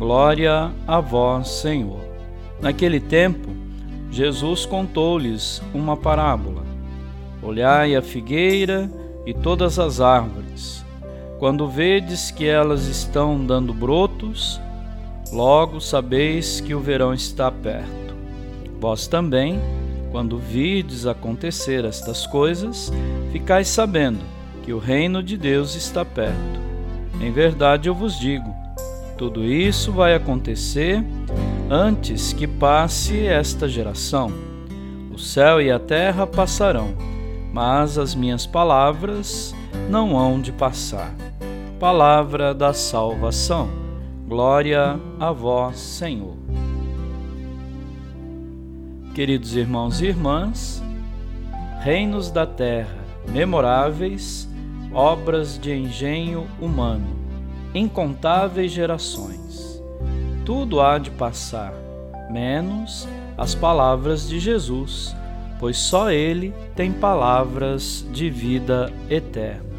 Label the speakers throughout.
Speaker 1: Glória a vós, Senhor. Naquele tempo, Jesus contou-lhes uma parábola. Olhai a figueira e todas as árvores. Quando vedes que elas estão dando brotos, logo sabeis que o verão está perto. Vós também, quando virdes acontecer estas coisas, ficais sabendo que o reino de Deus está perto. Em verdade eu vos digo: tudo isso vai acontecer antes que passe esta geração. O céu e a terra passarão, mas as minhas palavras não hão de passar. Palavra da salvação. Glória a vós, Senhor. Queridos irmãos e irmãs, reinos da terra, memoráveis, obras de engenho humano, incontáveis gerações. Tudo há de passar, menos as palavras de Jesus, pois só Ele tem palavras de vida eterna.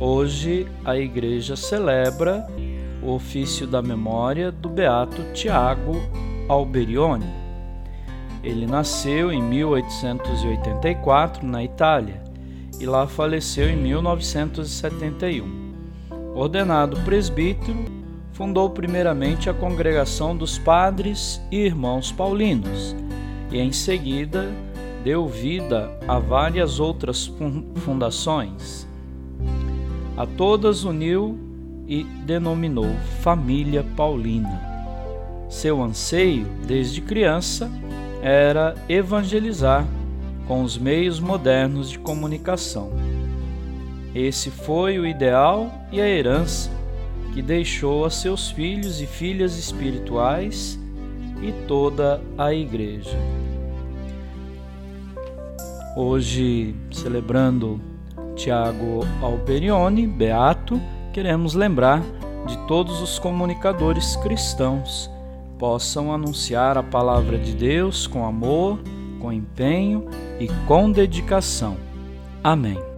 Speaker 1: Hoje a Igreja celebra o ofício da memória do Beato Tiago Alberione ele nasceu em 1884 na Itália e lá faleceu em 1971. Ordenado presbítero, fundou primeiramente a Congregação dos Padres e Irmãos Paulinos e em seguida deu vida a várias outras fundações. A todas uniu e denominou Família Paulina. Seu anseio, desde criança, era evangelizar com os meios modernos de comunicação. Esse foi o ideal e a herança que deixou a seus filhos e filhas espirituais e toda a Igreja. Hoje, celebrando Tiago Alberione, beato, queremos lembrar de todos os comunicadores cristãos possam anunciar a palavra de Deus com amor, com empenho e com dedicação. Amém.